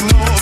No.